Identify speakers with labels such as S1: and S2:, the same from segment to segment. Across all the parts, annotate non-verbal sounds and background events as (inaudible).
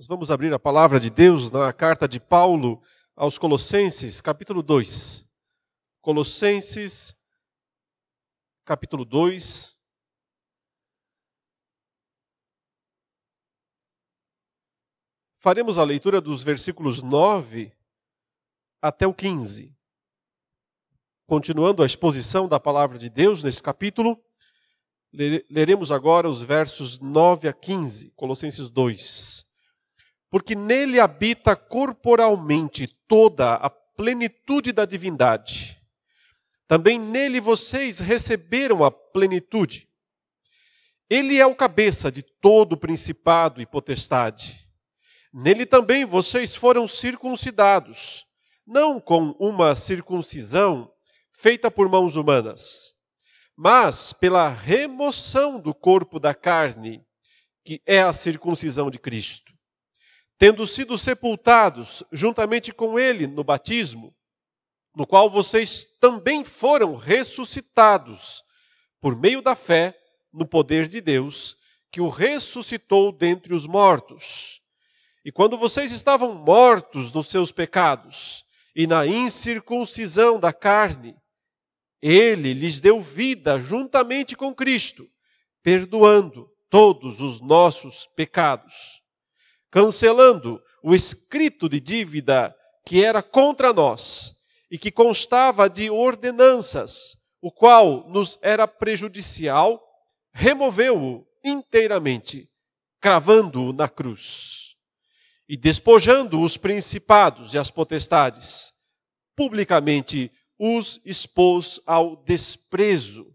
S1: Nós vamos abrir a palavra de Deus na carta de Paulo aos Colossenses, capítulo 2. Colossenses, capítulo 2. Faremos a leitura dos versículos 9 até o 15. Continuando a exposição da palavra de Deus nesse capítulo, leremos agora os versos 9 a 15, Colossenses 2 porque nele habita corporalmente toda a plenitude da divindade. Também nele vocês receberam a plenitude. Ele é o cabeça de todo principado e potestade. Nele também vocês foram circuncidados, não com uma circuncisão feita por mãos humanas, mas pela remoção do corpo da carne, que é a circuncisão de Cristo tendo sido sepultados juntamente com ele no batismo, no qual vocês também foram ressuscitados por meio da fé no poder de Deus, que o ressuscitou dentre os mortos. E quando vocês estavam mortos nos seus pecados e na incircuncisão da carne, ele lhes deu vida juntamente com Cristo, perdoando todos os nossos pecados cancelando o escrito de dívida que era contra nós e que constava de ordenanças, o qual nos era prejudicial, removeu-o inteiramente, cravando-o na cruz. E despojando os principados e as potestades, publicamente os expôs ao desprezo,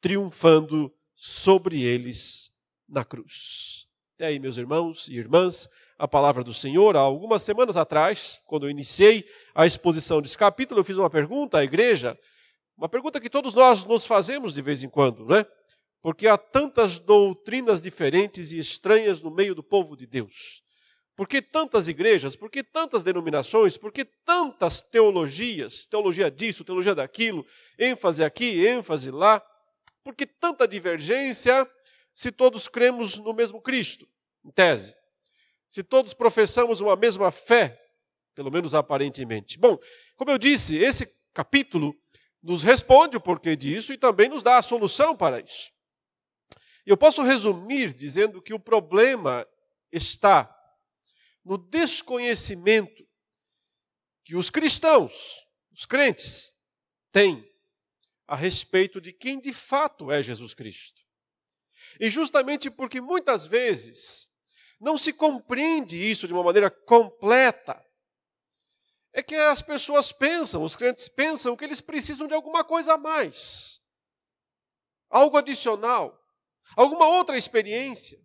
S1: triunfando sobre eles na cruz. Até aí, meus irmãos e irmãs, a palavra do Senhor. Há algumas semanas atrás, quando eu iniciei a exposição desse capítulo, eu fiz uma pergunta à igreja, uma pergunta que todos nós nos fazemos de vez em quando, né? Porque há tantas doutrinas diferentes e estranhas no meio do povo de Deus. Por que tantas igrejas? Por que tantas denominações? Por que tantas teologias? Teologia disso, teologia daquilo, ênfase aqui, ênfase lá. Por que tanta divergência se todos cremos no mesmo Cristo? em tese. Se todos professamos uma mesma fé, pelo menos aparentemente. Bom, como eu disse, esse capítulo nos responde o porquê disso e também nos dá a solução para isso. Eu posso resumir dizendo que o problema está no desconhecimento que os cristãos, os crentes, têm a respeito de quem de fato é Jesus Cristo. E justamente porque muitas vezes não se compreende isso de uma maneira completa. É que as pessoas pensam, os crentes pensam que eles precisam de alguma coisa a mais, algo adicional, alguma outra experiência,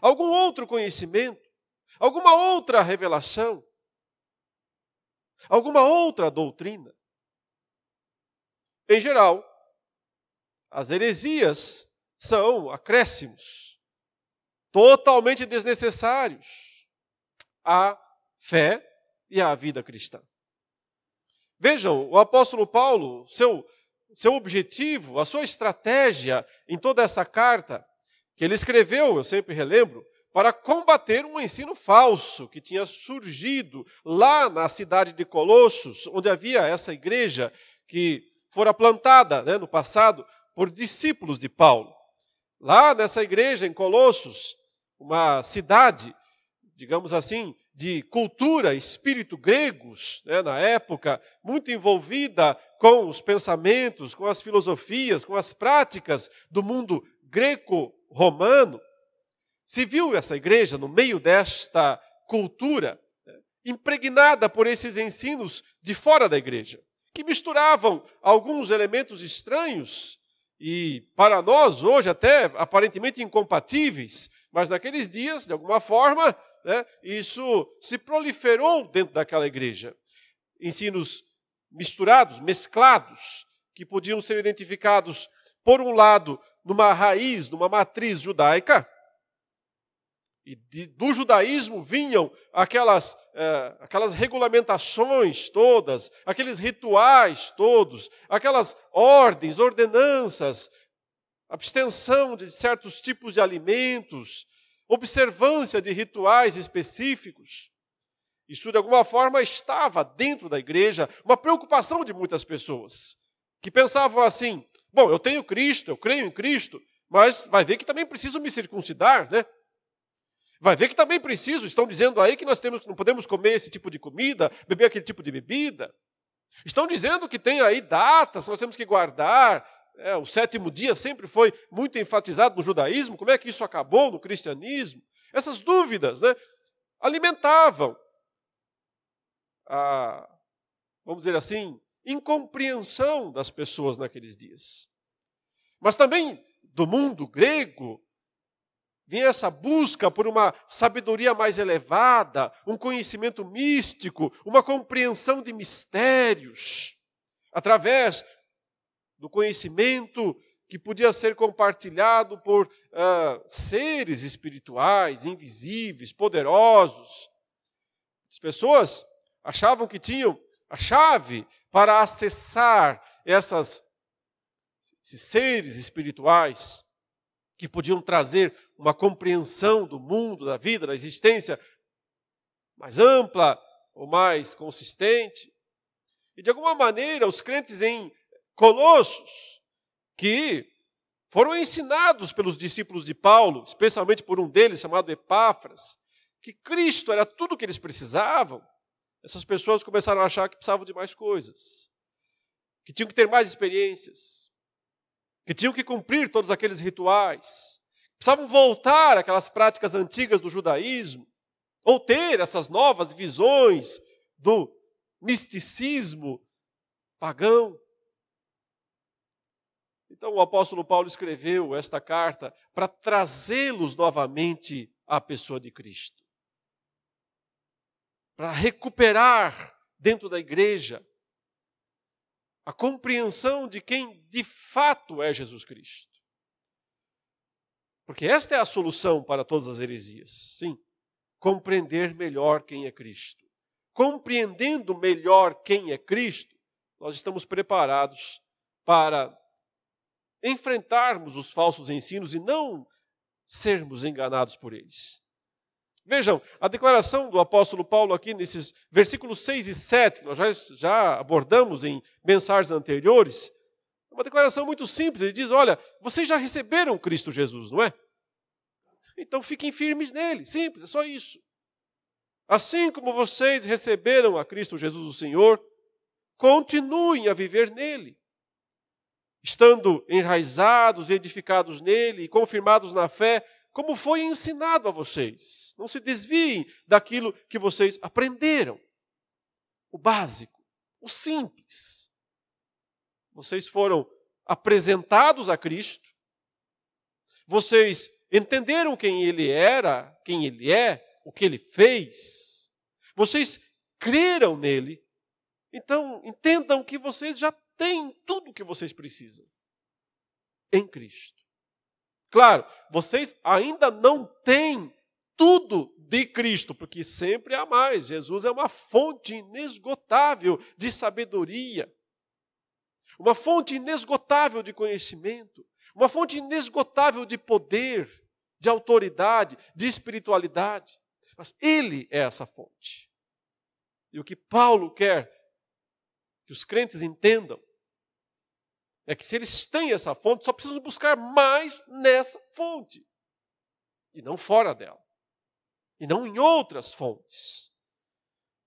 S1: algum outro conhecimento, alguma outra revelação, alguma outra doutrina. Em geral, as heresias são acréscimos totalmente desnecessários à fé e à vida cristã. Vejam, o apóstolo Paulo, seu, seu objetivo, a sua estratégia em toda essa carta que ele escreveu, eu sempre relembro, para combater um ensino falso que tinha surgido lá na cidade de Colossos, onde havia essa igreja que fora plantada né, no passado por discípulos de Paulo. Lá nessa igreja em Colossos, uma cidade, digamos assim, de cultura, espírito gregos, né, na época, muito envolvida com os pensamentos, com as filosofias, com as práticas do mundo greco-romano. Se viu essa igreja no meio desta cultura, né, impregnada por esses ensinos de fora da igreja, que misturavam alguns elementos estranhos e, para nós, hoje, até aparentemente incompatíveis, mas naqueles dias, de alguma forma, né, isso se proliferou dentro daquela igreja. Ensinos misturados, mesclados, que podiam ser identificados, por um lado, numa raiz, numa matriz judaica, e de, do judaísmo vinham aquelas, é, aquelas regulamentações todas, aqueles rituais todos, aquelas ordens, ordenanças abstenção de certos tipos de alimentos, observância de rituais específicos. Isso, de alguma forma, estava dentro da igreja, uma preocupação de muitas pessoas, que pensavam assim: bom, eu tenho Cristo, eu creio em Cristo, mas vai ver que também preciso me circuncidar, né? Vai ver que também preciso, estão dizendo aí que nós temos, não podemos comer esse tipo de comida, beber aquele tipo de bebida. Estão dizendo que tem aí datas, nós temos que guardar. É, o sétimo dia sempre foi muito enfatizado no judaísmo. Como é que isso acabou no cristianismo? Essas dúvidas né, alimentavam a, vamos dizer assim, incompreensão das pessoas naqueles dias. Mas também do mundo grego, vinha essa busca por uma sabedoria mais elevada, um conhecimento místico, uma compreensão de mistérios, através do conhecimento que podia ser compartilhado por uh, seres espirituais, invisíveis, poderosos. As pessoas achavam que tinham a chave para acessar essas, esses seres espirituais que podiam trazer uma compreensão do mundo, da vida, da existência mais ampla ou mais consistente. E de alguma maneira, os crentes em Colossos, que foram ensinados pelos discípulos de Paulo, especialmente por um deles chamado Epáfras, que Cristo era tudo o que eles precisavam, essas pessoas começaram a achar que precisavam de mais coisas, que tinham que ter mais experiências, que tinham que cumprir todos aqueles rituais, precisavam voltar àquelas práticas antigas do judaísmo, ou ter essas novas visões do misticismo pagão. Então o apóstolo Paulo escreveu esta carta para trazê-los novamente à pessoa de Cristo. Para recuperar dentro da igreja a compreensão de quem de fato é Jesus Cristo. Porque esta é a solução para todas as heresias. Sim, compreender melhor quem é Cristo. Compreendendo melhor quem é Cristo, nós estamos preparados para enfrentarmos os falsos ensinos e não sermos enganados por eles. Vejam, a declaração do apóstolo Paulo aqui nesses versículos 6 e 7, que nós já, já abordamos em mensagens anteriores, uma declaração muito simples. Ele diz: Olha, vocês já receberam Cristo Jesus, não é? Então fiquem firmes nele. Simples, é só isso. Assim como vocês receberam a Cristo Jesus o Senhor, continuem a viver nele. Estando enraizados e edificados nele e confirmados na fé, como foi ensinado a vocês. Não se desviem daquilo que vocês aprenderam. O básico, o simples. Vocês foram apresentados a Cristo. Vocês entenderam quem ele era, quem ele é, o que ele fez. Vocês creram nele. Então, entendam que vocês já têm tudo o que vocês precisam em Cristo. Claro, vocês ainda não têm tudo de Cristo, porque sempre há mais. Jesus é uma fonte inesgotável de sabedoria, uma fonte inesgotável de conhecimento, uma fonte inesgotável de poder, de autoridade, de espiritualidade. Mas Ele é essa fonte. E o que Paulo quer que os crentes entendam é que se eles têm essa fonte, só precisam buscar mais nessa fonte. E não fora dela. E não em outras fontes.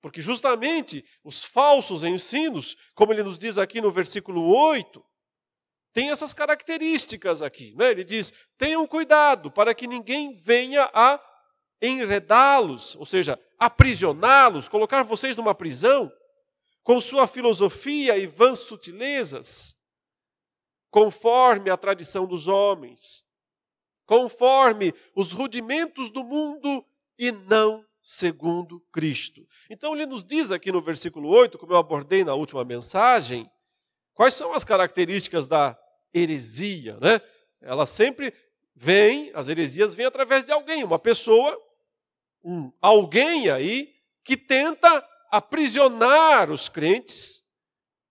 S1: Porque justamente os falsos ensinos, como ele nos diz aqui no versículo 8, tem essas características aqui. Né? Ele diz: tenham cuidado para que ninguém venha a enredá-los, ou seja, aprisioná-los, colocar vocês numa prisão, com sua filosofia e vãs sutilezas conforme a tradição dos homens, conforme os rudimentos do mundo e não segundo Cristo. Então ele nos diz aqui no versículo 8, como eu abordei na última mensagem, quais são as características da heresia, né? Ela sempre vem, as heresias vêm através de alguém, uma pessoa, um alguém aí que tenta aprisionar os crentes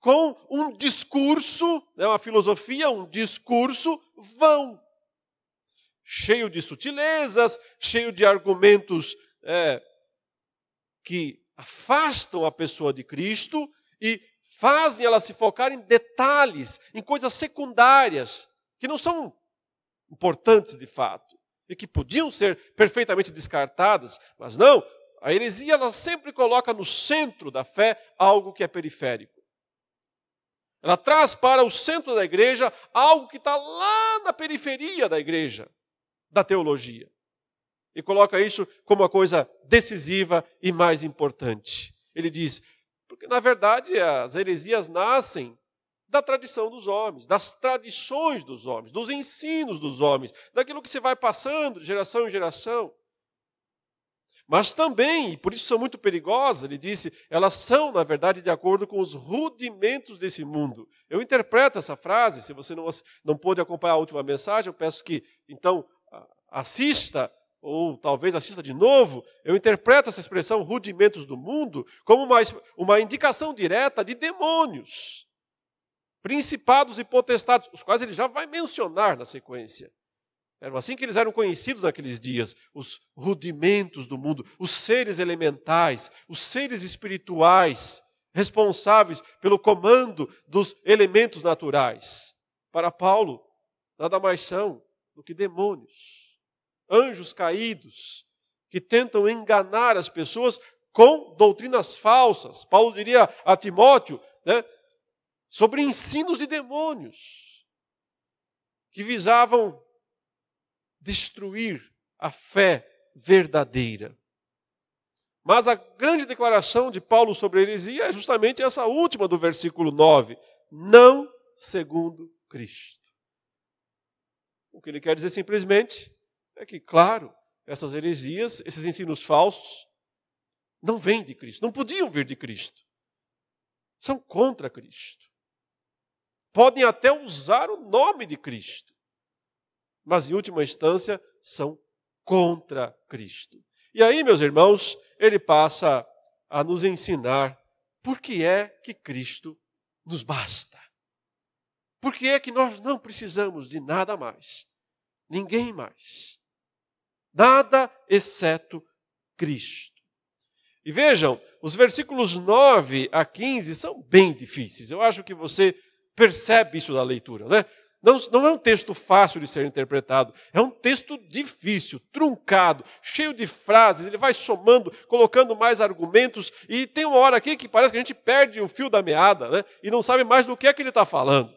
S1: com um discurso, né, uma filosofia, um discurso vão. cheio de sutilezas, cheio de argumentos é, que afastam a pessoa de Cristo e fazem ela se focar em detalhes, em coisas secundárias, que não são importantes de fato, e que podiam ser perfeitamente descartadas, mas não, a heresia ela sempre coloca no centro da fé algo que é periférico. Ela traz para o centro da igreja algo que está lá na periferia da igreja, da teologia. E coloca isso como uma coisa decisiva e mais importante. Ele diz: porque na verdade as heresias nascem da tradição dos homens, das tradições dos homens, dos ensinos dos homens, daquilo que se vai passando de geração em geração. Mas também, e por isso são muito perigosas, ele disse, elas são, na verdade, de acordo com os rudimentos desse mundo. Eu interpreto essa frase, se você não, não pôde acompanhar a última mensagem, eu peço que, então, assista, ou talvez assista de novo. Eu interpreto essa expressão rudimentos do mundo como uma, uma indicação direta de demônios, principados e potestados, os quais ele já vai mencionar na sequência. Eram assim que eles eram conhecidos naqueles dias, os rudimentos do mundo, os seres elementais, os seres espirituais, responsáveis pelo comando dos elementos naturais. Para Paulo, nada mais são do que demônios, anjos caídos, que tentam enganar as pessoas com doutrinas falsas. Paulo diria a Timóteo, né, sobre ensinos de demônios, que visavam destruir a fé verdadeira. Mas a grande declaração de Paulo sobre a heresia é justamente essa última do versículo 9: não segundo Cristo. O que ele quer dizer simplesmente é que, claro, essas heresias, esses ensinos falsos, não vêm de Cristo, não podiam vir de Cristo. São contra Cristo. Podem até usar o nome de Cristo mas em última instância são contra Cristo. E aí, meus irmãos, ele passa a nos ensinar por que é que Cristo nos basta. Por que é que nós não precisamos de nada mais, ninguém mais. Nada exceto Cristo. E vejam, os versículos 9 a 15 são bem difíceis. Eu acho que você percebe isso da leitura, né? Não, não, é um texto fácil de ser interpretado, é um texto difícil, truncado, cheio de frases, ele vai somando, colocando mais argumentos, e tem uma hora aqui que parece que a gente perde o fio da meada, né? E não sabe mais do que é que ele está falando.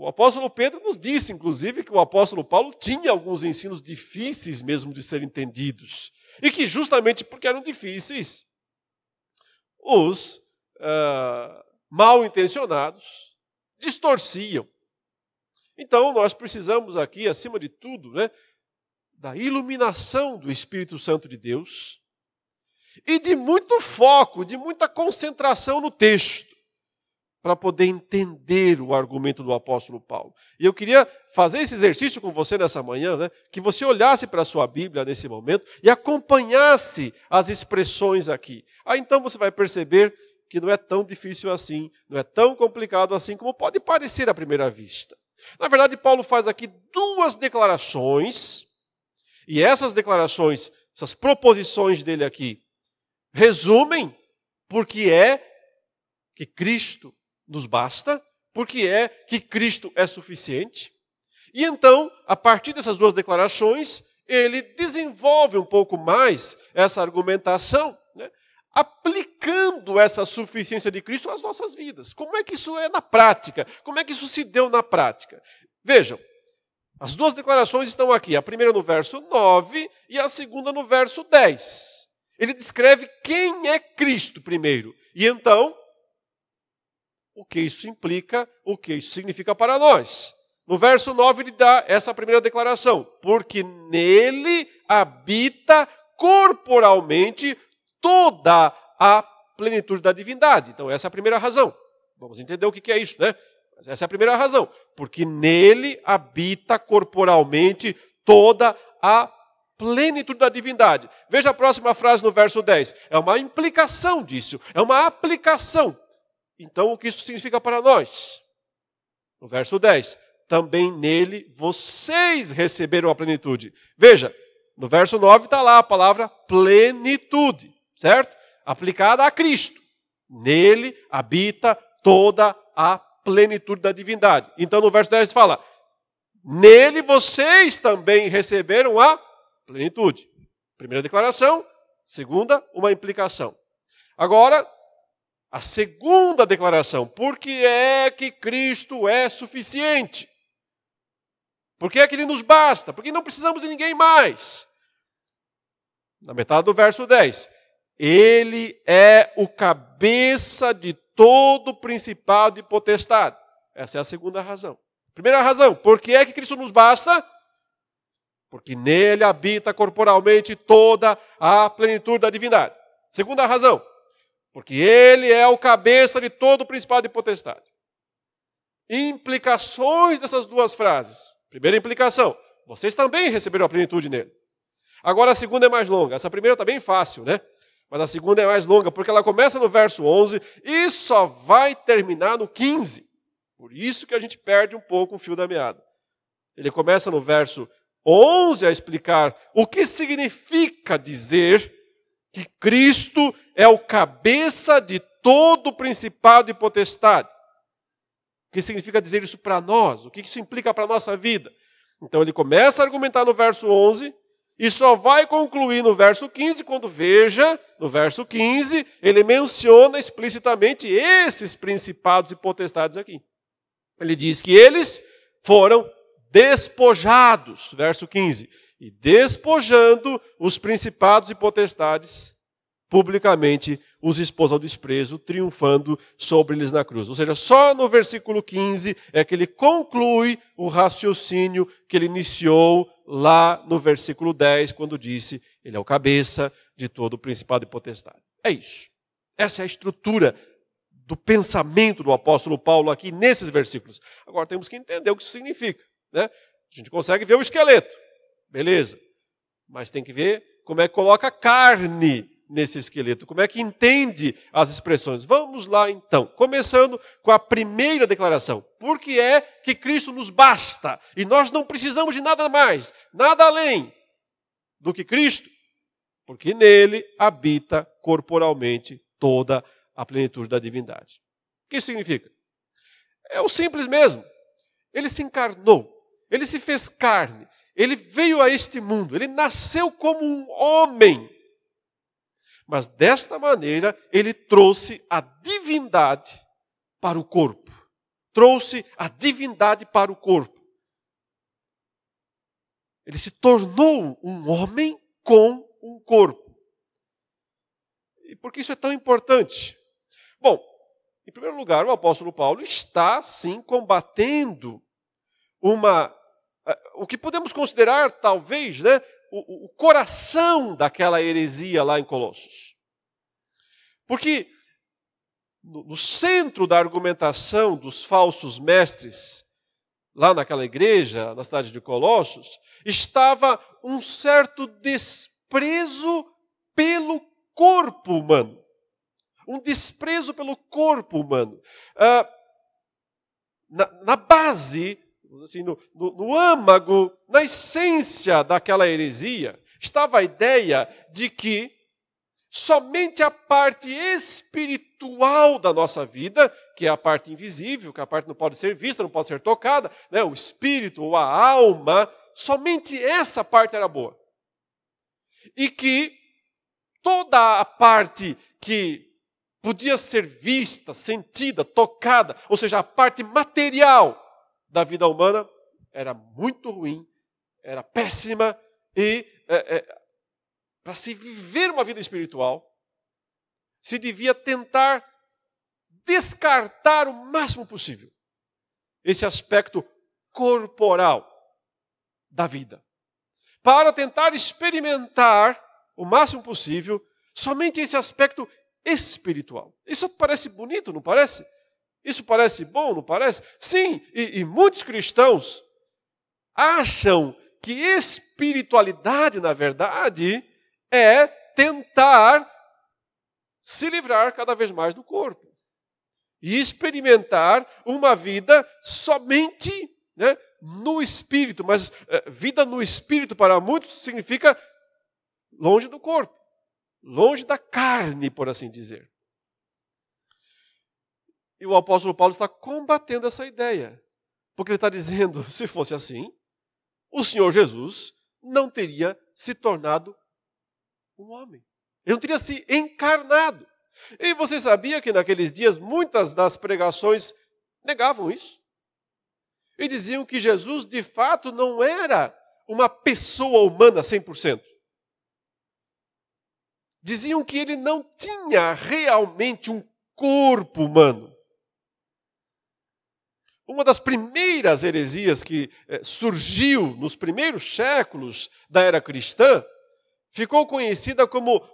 S1: O apóstolo Pedro nos disse, inclusive, que o apóstolo Paulo tinha alguns ensinos difíceis mesmo de serem entendidos, e que justamente porque eram difíceis, os uh, mal intencionados, distorciam. Então, nós precisamos aqui, acima de tudo, né, da iluminação do Espírito Santo de Deus e de muito foco, de muita concentração no texto, para poder entender o argumento do apóstolo Paulo. E eu queria fazer esse exercício com você nessa manhã, né, que você olhasse para a sua Bíblia nesse momento e acompanhasse as expressões aqui. Aí então você vai perceber que não é tão difícil assim, não é tão complicado assim como pode parecer à primeira vista. Na verdade, Paulo faz aqui duas declarações, e essas declarações, essas proposições dele aqui, resumem porque é que Cristo nos basta, porque é que Cristo é suficiente. E então, a partir dessas duas declarações, ele desenvolve um pouco mais essa argumentação aplicando essa suficiência de Cristo às nossas vidas. Como é que isso é na prática? Como é que isso se deu na prática? Vejam, as duas declarações estão aqui, a primeira no verso 9 e a segunda no verso 10. Ele descreve quem é Cristo primeiro. E então, o que isso implica, o que isso significa para nós. No verso 9 ele dá essa primeira declaração: porque nele habita corporalmente toda a plenitude da divindade. Então, essa é a primeira razão. Vamos entender o que é isso, né? Mas essa é a primeira razão. Porque nele habita corporalmente toda a plenitude da divindade. Veja a próxima frase no verso 10. É uma implicação disso, é uma aplicação. Então, o que isso significa para nós? No verso 10. também nele vocês receberam a plenitude. Veja, no verso 9 está lá a palavra plenitude, certo? Aplicada a Cristo. Nele habita toda a plenitude da divindade. Então no verso 10 fala: Nele vocês também receberam a plenitude. Primeira declaração, segunda, uma implicação. Agora, a segunda declaração, por que é que Cristo é suficiente? Por que é que ele nos basta? Porque não precisamos de ninguém mais. Na metade do verso 10. Ele é o cabeça de todo principado e potestade. Essa é a segunda razão. Primeira razão, por que é que Cristo nos basta? Porque nele habita corporalmente toda a plenitude da divindade. Segunda razão, porque ele é o cabeça de todo principado e potestade. Implicações dessas duas frases. Primeira implicação: vocês também receberam a plenitude nele. Agora a segunda é mais longa. Essa primeira está bem fácil, né? Mas a segunda é mais longa, porque ela começa no verso 11 e só vai terminar no 15. Por isso que a gente perde um pouco o fio da meada. Ele começa no verso 11 a explicar o que significa dizer que Cristo é o cabeça de todo o principado e potestade. O que significa dizer isso para nós? O que isso implica para a nossa vida? Então ele começa a argumentar no verso 11 e só vai concluir no verso 15, quando veja, no verso 15, ele menciona explicitamente esses principados e potestades aqui. Ele diz que eles foram despojados, verso 15, e despojando os principados e potestades, publicamente os expôs ao desprezo, triunfando sobre eles na cruz. Ou seja, só no versículo 15 é que ele conclui o raciocínio que ele iniciou lá no versículo 10, quando disse: Ele é o cabeça de todo o principado e potestade. É isso. Essa é a estrutura do pensamento do apóstolo Paulo aqui nesses versículos. Agora temos que entender o que isso significa. Né? A gente consegue ver o esqueleto, beleza, mas tem que ver como é que coloca carne nesse esqueleto? Como é que entende as expressões? Vamos lá então, começando com a primeira declaração. Por que é que Cristo nos basta e nós não precisamos de nada mais, nada além do que Cristo? Porque nele habita corporalmente toda a plenitude da divindade. O que isso significa? É o simples mesmo. Ele se encarnou, ele se fez carne, ele veio a este mundo, ele nasceu como um homem mas desta maneira ele trouxe a divindade para o corpo. Trouxe a divindade para o corpo. Ele se tornou um homem com um corpo. E por que isso é tão importante? Bom, em primeiro lugar, o apóstolo Paulo está sim combatendo uma o que podemos considerar talvez, né, o, o coração daquela heresia lá em Colossos. Porque no, no centro da argumentação dos falsos mestres, lá naquela igreja, na cidade de Colossos, estava um certo desprezo pelo corpo humano. Um desprezo pelo corpo humano. Ah, na, na, base assim, no, no, no âmago, na essência daquela heresia, estava a ideia de que somente a parte espiritual da nossa vida, que é a parte invisível, que a parte não pode ser vista, não pode ser tocada, né, o espírito ou a alma, somente essa parte era boa. E que toda a parte que podia ser vista, sentida, tocada, ou seja, a parte material da vida humana era muito ruim, era péssima e é, é, para se viver uma vida espiritual se devia tentar descartar o máximo possível esse aspecto corporal da vida, para tentar experimentar o máximo possível somente esse aspecto espiritual. Isso parece bonito, não parece? Isso parece bom, não parece? Sim, e, e muitos cristãos acham que espiritualidade, na verdade, é tentar se livrar cada vez mais do corpo e experimentar uma vida somente né, no espírito, mas é, vida no espírito para muitos significa longe do corpo, longe da carne, por assim dizer. E o apóstolo Paulo está combatendo essa ideia, porque ele está dizendo: (laughs) se fosse assim, o Senhor Jesus não teria se tornado um homem. Ele não teria se encarnado. E você sabia que naqueles dias muitas das pregações negavam isso? E diziam que Jesus de fato não era uma pessoa humana 100%. Diziam que ele não tinha realmente um corpo humano. Uma das primeiras heresias que eh, surgiu nos primeiros séculos da era cristã ficou conhecida como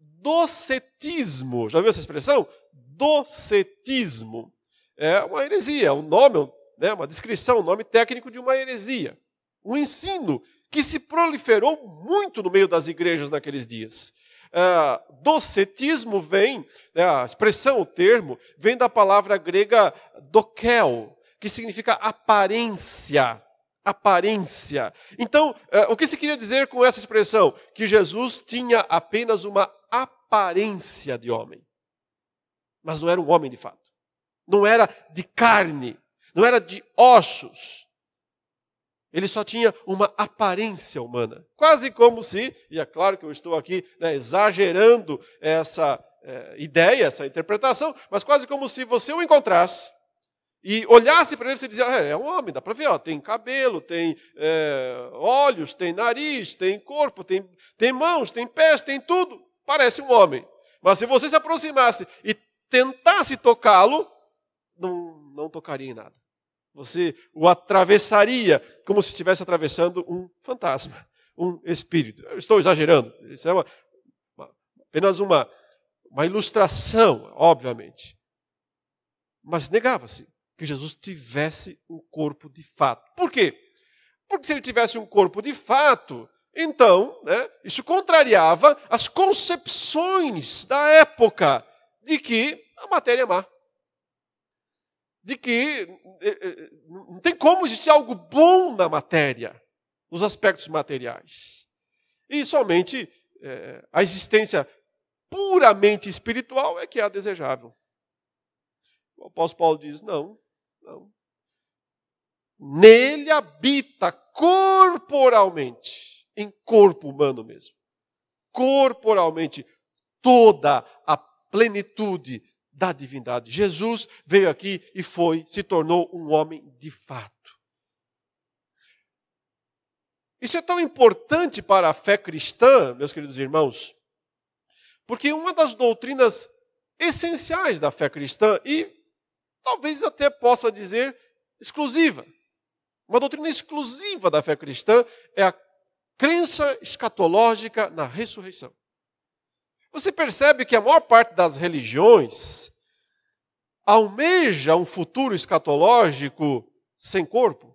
S1: docetismo. Já viu essa expressão? Docetismo. É uma heresia, um nome, né, uma descrição, um nome técnico de uma heresia. Um ensino que se proliferou muito no meio das igrejas naqueles dias. Uh, docetismo vem, né, a expressão, o termo, vem da palavra grega dokel, que significa aparência aparência. Então, eh, o que se queria dizer com essa expressão? Que Jesus tinha apenas uma aparência de homem, mas não era um homem de fato. Não era de carne, não era de ossos. Ele só tinha uma aparência humana. Quase como se, e é claro que eu estou aqui né, exagerando essa é, ideia, essa interpretação, mas quase como se você o encontrasse e olhasse para ele, você dizia: é, é um homem, dá para ver, ó, tem cabelo, tem é, olhos, tem nariz, tem corpo, tem, tem mãos, tem pés, tem tudo. Parece um homem. Mas se você se aproximasse e tentasse tocá-lo, não, não tocaria em nada. Você o atravessaria como se estivesse atravessando um fantasma, um espírito. Eu estou exagerando. Isso é uma, uma, apenas uma, uma ilustração, obviamente. Mas negava-se que Jesus tivesse um corpo de fato. Por quê? Porque se ele tivesse um corpo de fato, então, né, isso contrariava as concepções da época de que a matéria é má. De que eh, eh, não tem como existir algo bom na matéria, nos aspectos materiais. E somente é, a existência puramente espiritual é que é a desejável. O apóstolo Paulo diz: não, não. Nele habita corporalmente, em corpo humano mesmo, corporalmente, toda a plenitude da divindade. Jesus veio aqui e foi, se tornou um homem de fato. Isso é tão importante para a fé cristã, meus queridos irmãos, porque uma das doutrinas essenciais da fé cristã, e talvez até possa dizer exclusiva. Uma doutrina exclusiva da fé cristã é a crença escatológica na ressurreição. Você percebe que a maior parte das religiões almeja um futuro escatológico sem corpo?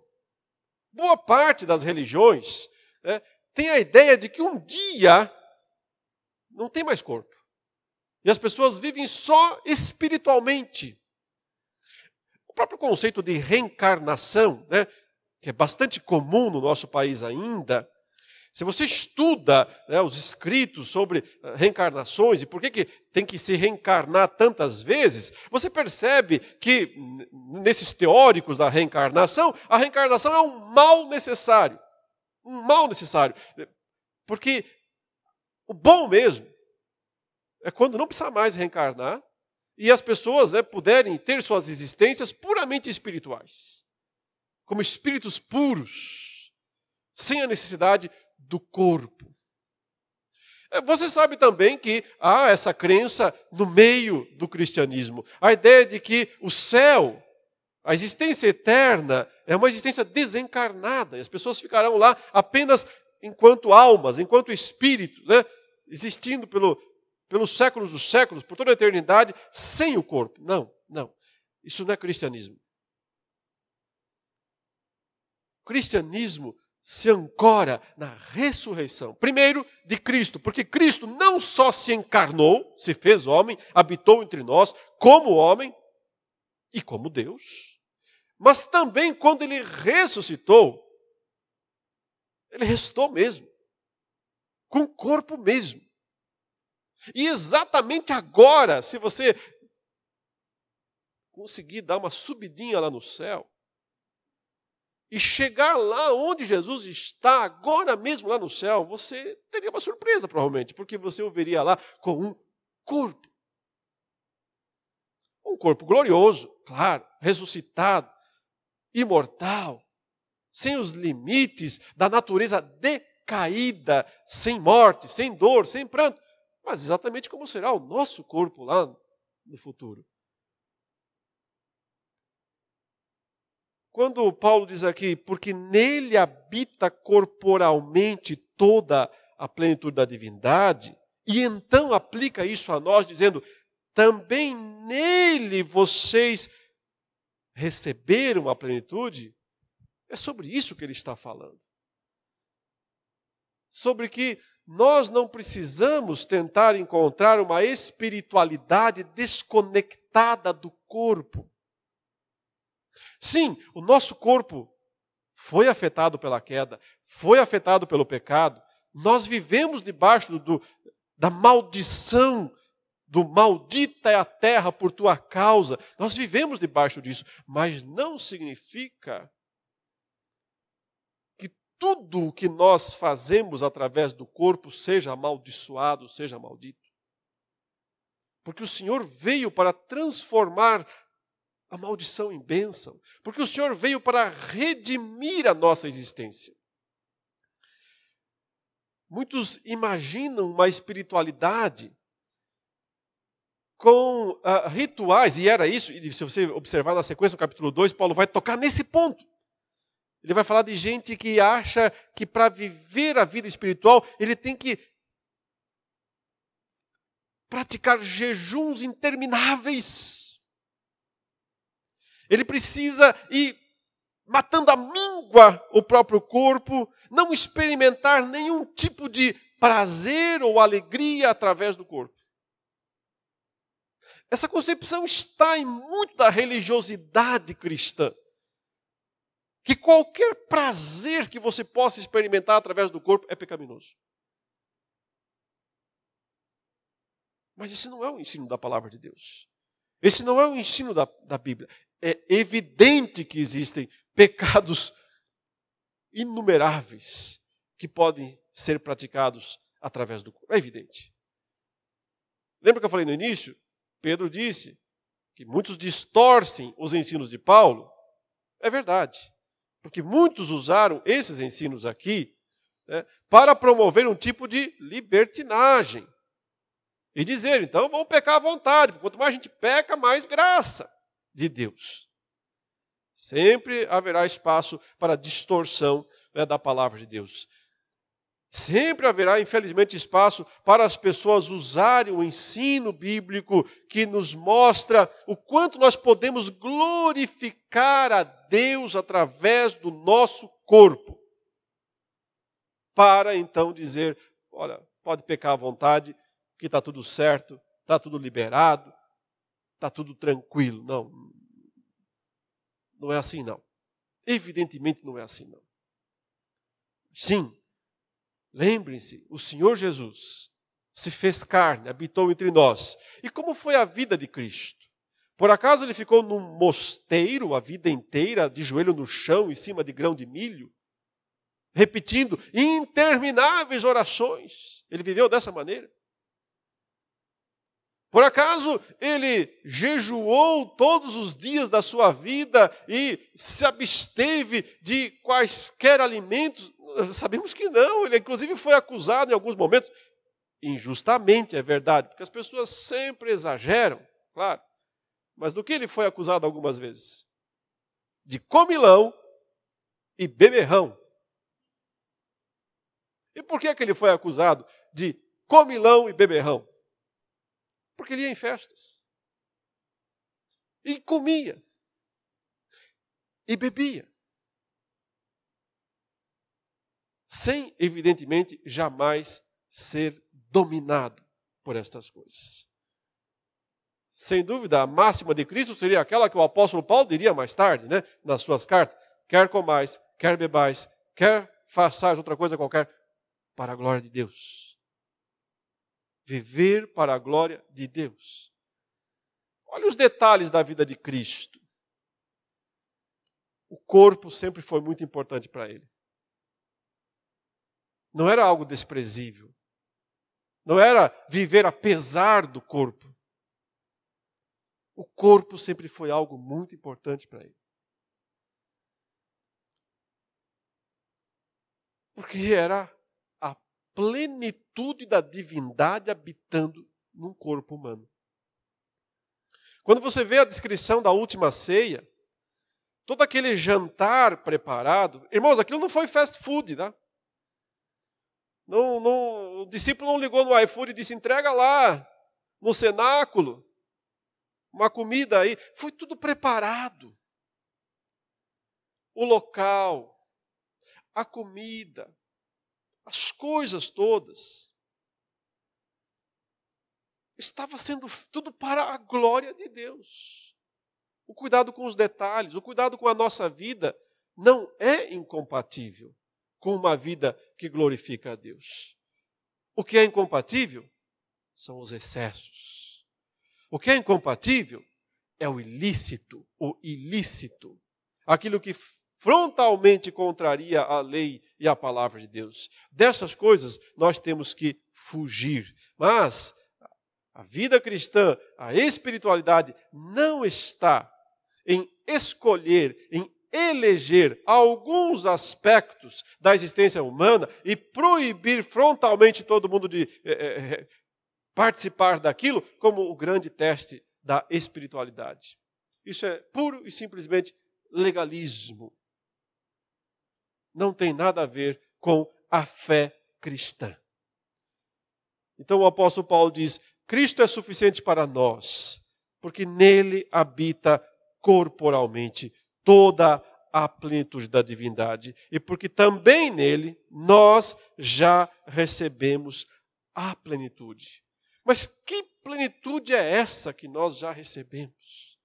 S1: Boa parte das religiões né, tem a ideia de que um dia não tem mais corpo. E as pessoas vivem só espiritualmente próprio conceito de reencarnação, né, que é bastante comum no nosso país ainda, se você estuda né, os escritos sobre eh, reencarnações e por que, que tem que se reencarnar tantas vezes, você percebe que, nesses teóricos da reencarnação, a reencarnação é um mal necessário. Um mal necessário. Porque o bom mesmo é quando não precisa mais reencarnar e as pessoas né, puderem ter suas existências puramente espirituais, como espíritos puros, sem a necessidade do corpo. É, você sabe também que há essa crença no meio do cristianismo, a ideia de que o céu, a existência eterna, é uma existência desencarnada, e as pessoas ficarão lá apenas enquanto almas, enquanto espíritos, né, existindo pelo, pelos séculos dos séculos, por toda a eternidade, sem o corpo. Não, não. Isso não é cristianismo. O cristianismo se ancora na ressurreição. Primeiro, de Cristo, porque Cristo não só se encarnou, se fez homem, habitou entre nós como homem e como Deus, Mas também quando ele ressuscitou, ele ressuscitou mesmo, com o corpo mesmo. E exatamente agora, se você conseguir dar uma subidinha lá no céu, e chegar lá onde Jesus está, agora mesmo lá no céu, você teria uma surpresa, provavelmente, porque você o veria lá com um corpo. Um corpo glorioso, claro, ressuscitado, imortal, sem os limites da natureza decaída, sem morte, sem dor, sem pranto. Mas exatamente como será o nosso corpo lá no futuro. Quando Paulo diz aqui, porque nele habita corporalmente toda a plenitude da divindade, e então aplica isso a nós, dizendo: também nele vocês receberam a plenitude, é sobre isso que ele está falando. Sobre que nós não precisamos tentar encontrar uma espiritualidade desconectada do corpo. Sim, o nosso corpo foi afetado pela queda, foi afetado pelo pecado. Nós vivemos debaixo do, da maldição, do maldita é a terra por tua causa. Nós vivemos debaixo disso, mas não significa tudo o que nós fazemos através do corpo seja amaldiçoado, seja maldito. Porque o Senhor veio para transformar a maldição em bênção, porque o Senhor veio para redimir a nossa existência. Muitos imaginam uma espiritualidade com uh, rituais, e era isso, e se você observar na sequência do capítulo 2, Paulo vai tocar nesse ponto. Ele vai falar de gente que acha que para viver a vida espiritual ele tem que praticar jejuns intermináveis ele precisa ir matando a míngua o próprio corpo, não experimentar nenhum tipo de prazer ou alegria através do corpo. Essa concepção está em muita religiosidade cristã. Que qualquer prazer que você possa experimentar através do corpo é pecaminoso. Mas esse não é o ensino da palavra de Deus. Esse não é o ensino da, da Bíblia é evidente que existem pecados inumeráveis que podem ser praticados através do corpo. É evidente. Lembra que eu falei no início? Pedro disse que muitos distorcem os ensinos de Paulo. É verdade. Porque muitos usaram esses ensinos aqui né, para promover um tipo de libertinagem. E dizer, então vamos pecar à vontade. Quanto mais a gente peca, mais graça de Deus. Sempre haverá espaço para distorção né, da palavra de Deus. Sempre haverá, infelizmente, espaço para as pessoas usarem o ensino bíblico que nos mostra o quanto nós podemos glorificar a Deus através do nosso corpo. Para então dizer: olha, pode pecar à vontade, que está tudo certo, está tudo liberado, está tudo tranquilo. Não, não é assim não. Evidentemente não é assim não. Sim, lembrem-se, o Senhor Jesus se fez carne, habitou entre nós. E como foi a vida de Cristo? Por acaso ele ficou num mosteiro a vida inteira, de joelho no chão, em cima de grão de milho? Repetindo intermináveis orações. Ele viveu dessa maneira? Por acaso ele jejuou todos os dias da sua vida e se absteve de quaisquer alimentos? (laughs) Sabemos que não, ele inclusive foi acusado em alguns momentos, injustamente, é verdade, porque as pessoas sempre exageram, claro. Mas do que ele foi acusado algumas vezes? De comilão e beberrão. E por que, que ele foi acusado de comilão e beberrão? Porque ele ia em festas. E comia. E bebia. Sem, evidentemente, jamais ser dominado por estas coisas. Sem dúvida, a máxima de Cristo seria aquela que o apóstolo Paulo diria mais tarde, né, nas suas cartas: quer comais, quer bebais, quer façais outra coisa qualquer, para a glória de Deus. Viver para a glória de Deus. Olha os detalhes da vida de Cristo. O corpo sempre foi muito importante para ele. Não era algo desprezível. Não era viver apesar do corpo. O corpo sempre foi algo muito importante para ele. Porque era a plenitude da divindade habitando num corpo humano. Quando você vê a descrição da última ceia, todo aquele jantar preparado, irmãos, aquilo não foi fast food, tá? Não, não, o discípulo não ligou no iFood e disse: entrega lá, no cenáculo, uma comida aí. Foi tudo preparado. O local, a comida, as coisas todas. Estava sendo tudo para a glória de Deus. O cuidado com os detalhes, o cuidado com a nossa vida não é incompatível com uma vida que glorifica a Deus. O que é incompatível são os excessos. O que é incompatível é o ilícito, o ilícito. Aquilo que frontalmente contraria a lei e a palavra de Deus. Dessas coisas nós temos que fugir. Mas a vida cristã, a espiritualidade não está em escolher, em eleger alguns aspectos da existência humana e proibir frontalmente todo mundo de é, é, participar daquilo como o grande teste da espiritualidade. Isso é puro e simplesmente legalismo. Não tem nada a ver com a fé cristã. Então o apóstolo Paulo diz: Cristo é suficiente para nós, porque nele habita corporalmente toda a plenitude da divindade e porque também nele nós já recebemos a plenitude. Mas que plenitude é essa que nós já recebemos?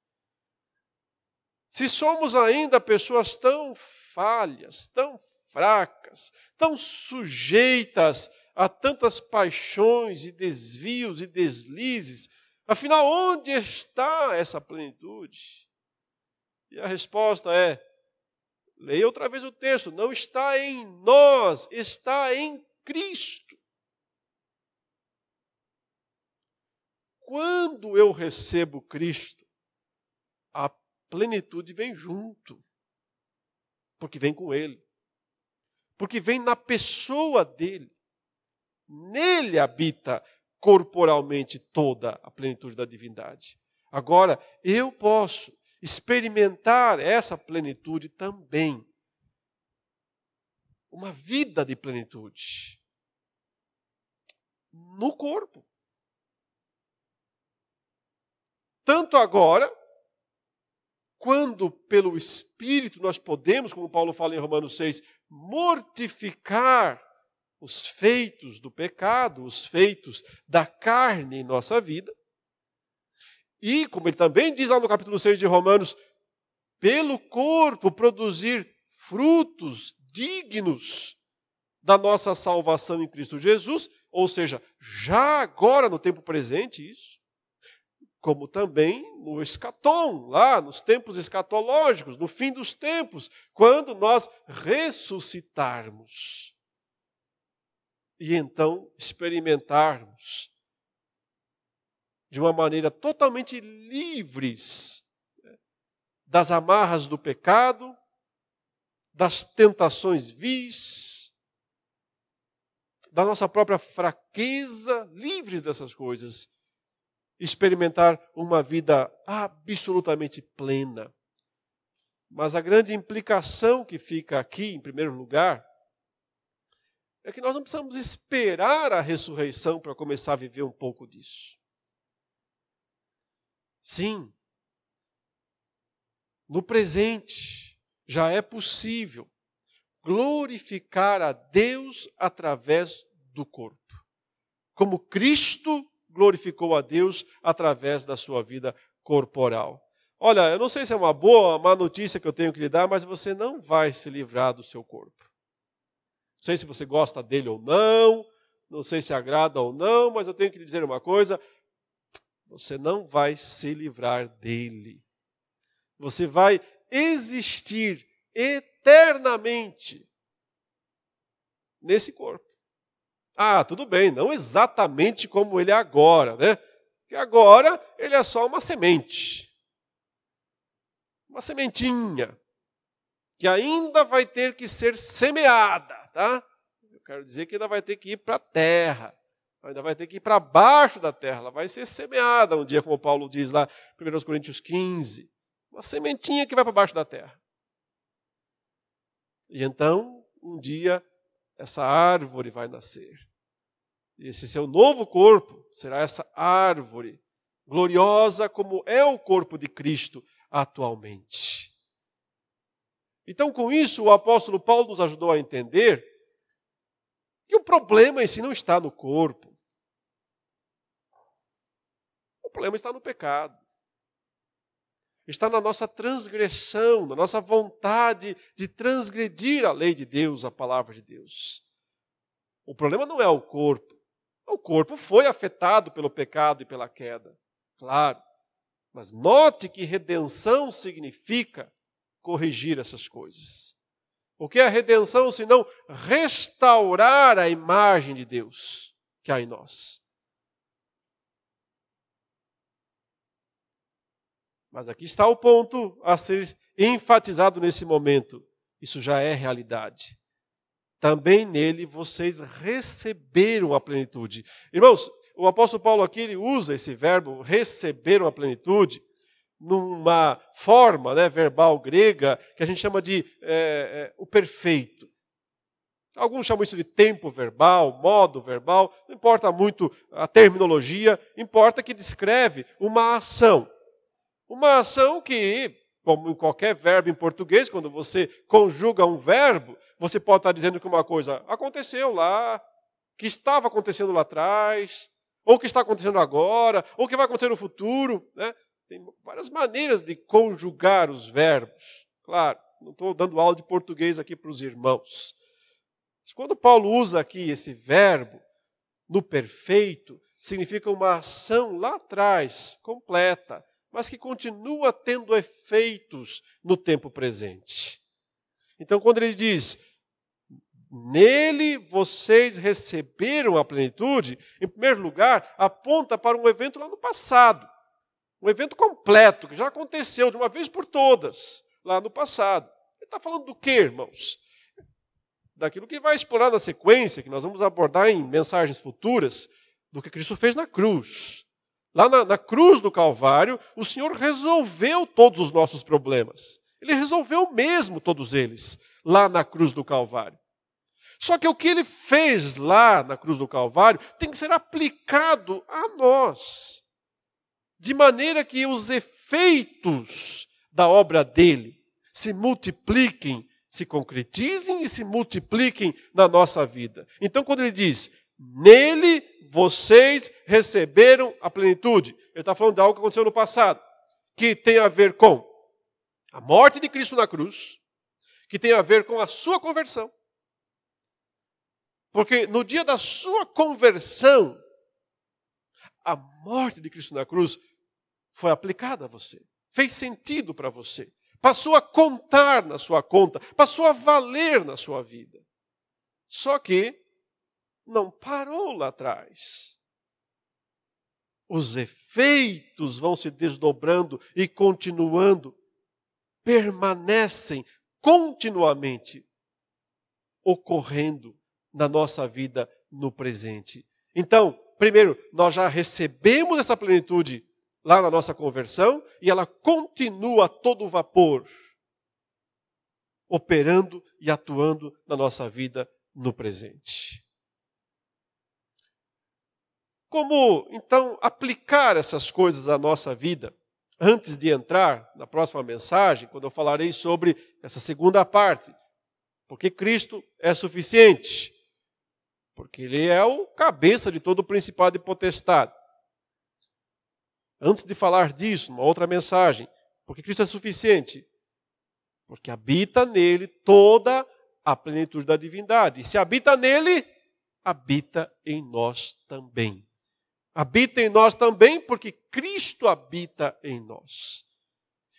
S1: Se somos ainda pessoas tão falhas, tão fracas, tão sujeitas a tantas paixões e desvios e deslizes, afinal, onde está essa plenitude? E a resposta é: leia outra vez o texto, não está em nós, está em Cristo. Quando eu recebo Cristo, a plenitude vem junto, porque vem com Ele, porque vem na pessoa dele. Nele habita corporalmente toda a plenitude da divindade. Agora, eu posso experimentar essa plenitude também. Uma vida de plenitude. No corpo. Tanto agora, quando pelo Espírito nós podemos, como Paulo fala em Romanos 6, mortificar os feitos do pecado, os feitos da carne em nossa vida, e, como ele também diz lá no capítulo 6 de Romanos, pelo corpo produzir frutos dignos da nossa salvação em Cristo Jesus, ou seja, já agora no tempo presente isso, como também no escatom, lá nos tempos escatológicos, no fim dos tempos, quando nós ressuscitarmos e então experimentarmos de uma maneira totalmente livres né, das amarras do pecado, das tentações vis, da nossa própria fraqueza, livres dessas coisas, experimentar uma vida absolutamente plena. Mas a grande implicação que fica aqui, em primeiro lugar, é que nós não precisamos esperar a ressurreição para começar a viver um pouco disso. Sim, no presente já é possível glorificar a Deus através do corpo. Como Cristo glorificou a Deus através da sua vida corporal. Olha, eu não sei se é uma boa ou má notícia que eu tenho que lhe dar, mas você não vai se livrar do seu corpo. Não sei se você gosta dele ou não, não sei se agrada ou não, mas eu tenho que lhe dizer uma coisa: você não vai se livrar dele. Você vai existir eternamente nesse corpo. Ah, tudo bem, não exatamente como ele é agora, né? Porque agora ele é só uma semente. Uma sementinha que ainda vai ter que ser semeada, tá? Eu quero dizer que ainda vai ter que ir para a terra. Ainda vai ter que ir para baixo da terra, ela vai ser semeada um dia, como Paulo diz lá em 1 Coríntios 15. Uma sementinha que vai para baixo da terra. E então, um dia, essa árvore vai nascer. E esse seu novo corpo será essa árvore gloriosa como é o corpo de Cristo atualmente. Então, com isso, o apóstolo Paulo nos ajudou a entender que o problema em si não está no corpo. O problema está no pecado. Está na nossa transgressão, na nossa vontade de transgredir a lei de Deus, a palavra de Deus. O problema não é o corpo. O corpo foi afetado pelo pecado e pela queda, claro. Mas note que redenção significa corrigir essas coisas. O que é a redenção senão restaurar a imagem de Deus que há em nós? Mas aqui está o ponto a ser enfatizado nesse momento. Isso já é realidade também nele vocês receberam a plenitude. Irmãos, o apóstolo Paulo aqui ele usa esse verbo receberam a plenitude numa forma né, verbal grega que a gente chama de é, é, o perfeito. Alguns chamam isso de tempo verbal, modo verbal, não importa muito a terminologia, importa que descreve uma ação. Uma ação que como em qualquer verbo em português, quando você conjuga um verbo, você pode estar dizendo que uma coisa aconteceu lá, que estava acontecendo lá atrás, ou que está acontecendo agora, ou que vai acontecer no futuro. Né? Tem várias maneiras de conjugar os verbos. Claro, não estou dando aula de português aqui para os irmãos. Mas quando Paulo usa aqui esse verbo no perfeito, significa uma ação lá atrás, completa, mas que continua tendo efeitos no tempo presente. Então, quando ele diz, nele vocês receberam a plenitude, em primeiro lugar, aponta para um evento lá no passado. Um evento completo, que já aconteceu de uma vez por todas, lá no passado. Ele está falando do que, irmãos? Daquilo que vai explorar na sequência, que nós vamos abordar em mensagens futuras, do que Cristo fez na cruz. Lá na, na cruz do Calvário, o Senhor resolveu todos os nossos problemas. Ele resolveu mesmo todos eles, lá na cruz do Calvário. Só que o que ele fez lá na cruz do Calvário tem que ser aplicado a nós, de maneira que os efeitos da obra dele se multipliquem, se concretizem e se multipliquem na nossa vida. Então, quando ele diz, nele vocês receberam a plenitude. Ele está falando de algo que aconteceu no passado, que tem a ver com a morte de Cristo na cruz, que tem a ver com a sua conversão. Porque no dia da sua conversão, a morte de Cristo na cruz foi aplicada a você, fez sentido para você, passou a contar na sua conta, passou a valer na sua vida. Só que não parou lá atrás. Os efeitos vão se desdobrando e continuando, permanecem continuamente ocorrendo na nossa vida no presente. Então, primeiro, nós já recebemos essa plenitude lá na nossa conversão e ela continua a todo vapor, operando e atuando na nossa vida no presente. Como então aplicar essas coisas à nossa vida? Antes de entrar na próxima mensagem, quando eu falarei sobre essa segunda parte, porque Cristo é suficiente, porque Ele é o cabeça de todo o principado e potestade. antes de falar disso, uma outra mensagem, porque Cristo é suficiente? Porque habita nele toda a plenitude da divindade. E se habita nele, habita em nós também. Habita em nós também porque Cristo habita em nós.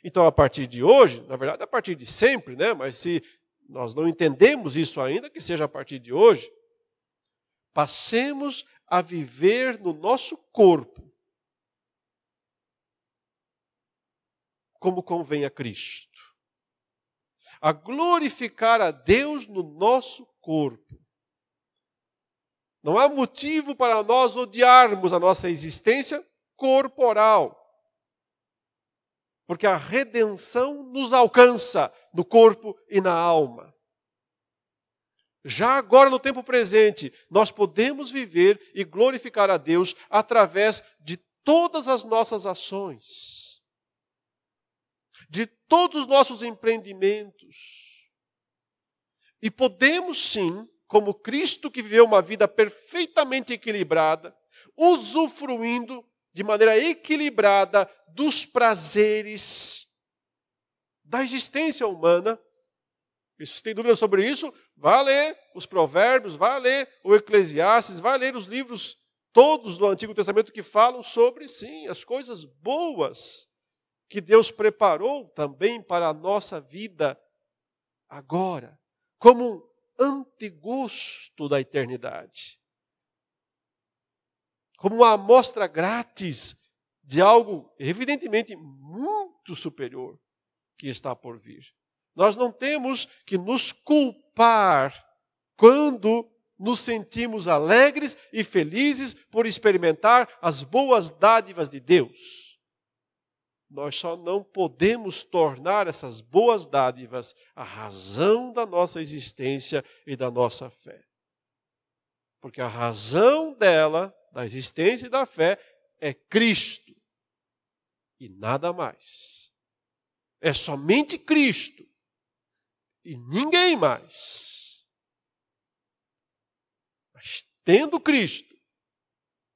S1: Então, a partir de hoje, na verdade, a partir de sempre, né? Mas se nós não entendemos isso ainda, que seja a partir de hoje, passemos a viver no nosso corpo como convém a Cristo. A glorificar a Deus no nosso corpo. Não há motivo para nós odiarmos a nossa existência corporal. Porque a redenção nos alcança no corpo e na alma. Já agora, no tempo presente, nós podemos viver e glorificar a Deus através de todas as nossas ações, de todos os nossos empreendimentos. E podemos sim, como Cristo que viveu uma vida perfeitamente equilibrada, usufruindo de maneira equilibrada dos prazeres da existência humana. E se tem dúvida sobre isso, vá ler os Provérbios, vá ler o Eclesiastes, vá ler os livros todos do Antigo Testamento que falam sobre, sim, as coisas boas que Deus preparou também para a nossa vida agora, como antegosto da eternidade como uma amostra grátis de algo evidentemente muito superior que está por vir. Nós não temos que nos culpar quando nos sentimos alegres e felizes por experimentar as boas dádivas de Deus. Nós só não podemos tornar essas boas dádivas a razão da nossa existência e da nossa fé. Porque a razão dela da existência e da fé é Cristo e nada mais. É somente Cristo e ninguém mais. Mas tendo Cristo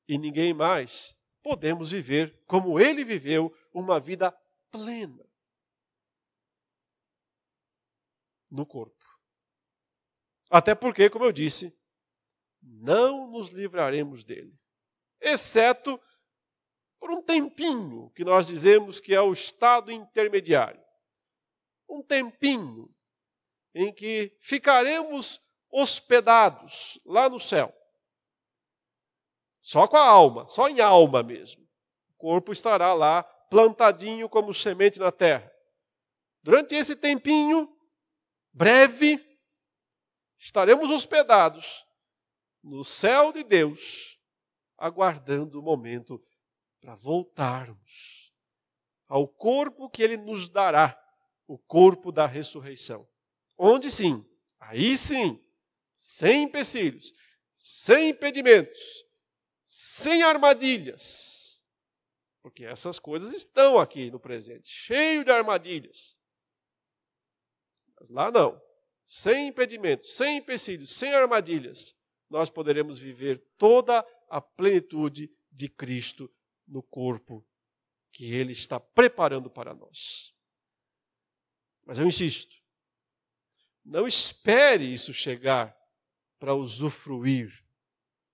S1: e ninguém mais, podemos viver como ele viveu, uma vida plena no corpo. Até porque, como eu disse, não nos livraremos dele exceto por um tempinho, que nós dizemos que é o estado intermediário. Um tempinho em que ficaremos hospedados lá no céu. Só com a alma, só em alma mesmo. O corpo estará lá plantadinho como semente na terra. Durante esse tempinho breve, estaremos hospedados no céu de Deus, aguardando o momento para voltarmos ao corpo que ele nos dará, o corpo da ressurreição. Onde sim, aí sim, sem empecilhos, sem impedimentos, sem armadilhas. Porque essas coisas estão aqui no presente, cheio de armadilhas. Mas lá não. Sem impedimentos, sem empecilhos, sem armadilhas, nós poderemos viver toda a plenitude de Cristo no corpo que Ele está preparando para nós. Mas eu insisto, não espere isso chegar para usufruir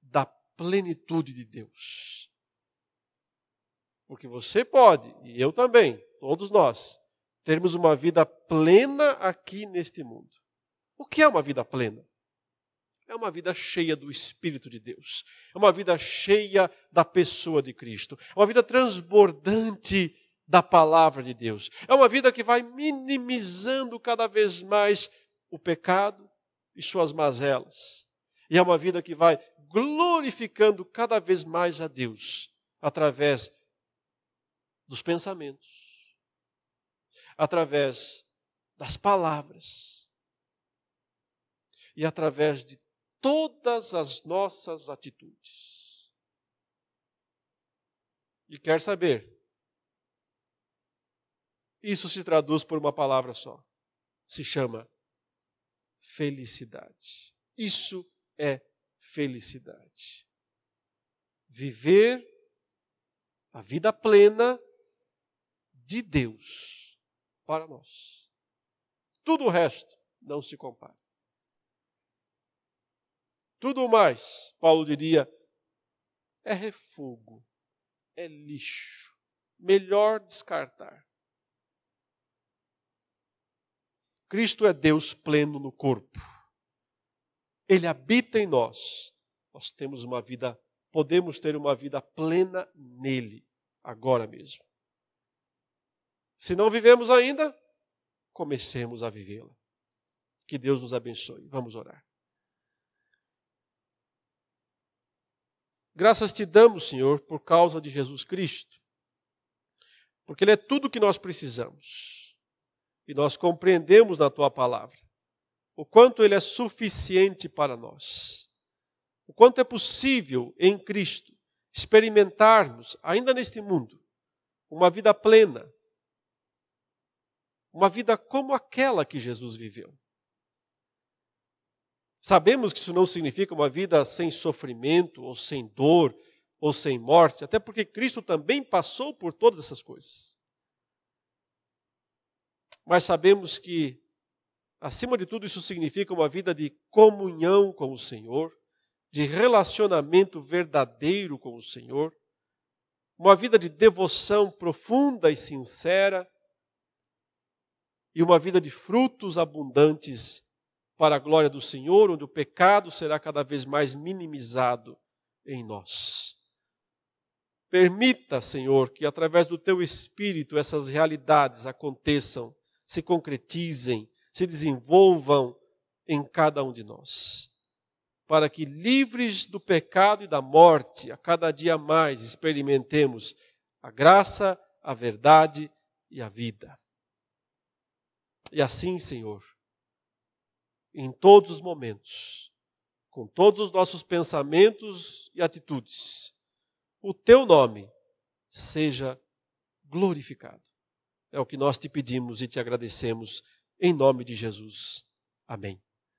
S1: da plenitude de Deus. Porque você pode, e eu também, todos nós, termos uma vida plena aqui neste mundo. O que é uma vida plena? É uma vida cheia do Espírito de Deus. É uma vida cheia da pessoa de Cristo. É uma vida transbordante da palavra de Deus. É uma vida que vai minimizando cada vez mais o pecado e suas mazelas. E é uma vida que vai glorificando cada vez mais a Deus através dos pensamentos, através das palavras e através de todas as nossas atitudes. E quer saber? Isso se traduz por uma palavra só. Se chama felicidade. Isso é felicidade. Viver a vida plena de Deus para nós. Tudo o resto não se compara. Tudo mais, Paulo diria, é refugo, é lixo. Melhor descartar. Cristo é Deus pleno no corpo. Ele habita em nós. Nós temos uma vida, podemos ter uma vida plena nele, agora mesmo. Se não vivemos ainda, comecemos a vivê-la. Que Deus nos abençoe. Vamos orar. Graças te damos, Senhor, por causa de Jesus Cristo, porque Ele é tudo o que nós precisamos. E nós compreendemos na tua palavra o quanto Ele é suficiente para nós, o quanto é possível em Cristo experimentarmos, ainda neste mundo, uma vida plena, uma vida como aquela que Jesus viveu. Sabemos que isso não significa uma vida sem sofrimento, ou sem dor, ou sem morte, até porque Cristo também passou por todas essas coisas. Mas sabemos que, acima de tudo, isso significa uma vida de comunhão com o Senhor, de relacionamento verdadeiro com o Senhor, uma vida de devoção profunda e sincera, e uma vida de frutos abundantes para a glória do Senhor, onde o pecado será cada vez mais minimizado em nós. Permita, Senhor, que através do teu espírito essas realidades aconteçam, se concretizem, se desenvolvam em cada um de nós. Para que, livres do pecado e da morte, a cada dia mais experimentemos a graça, a verdade e a vida. E assim, Senhor, em todos os momentos, com todos os nossos pensamentos e atitudes, o teu nome seja glorificado. É o que nós te pedimos e te agradecemos em nome de Jesus. Amém.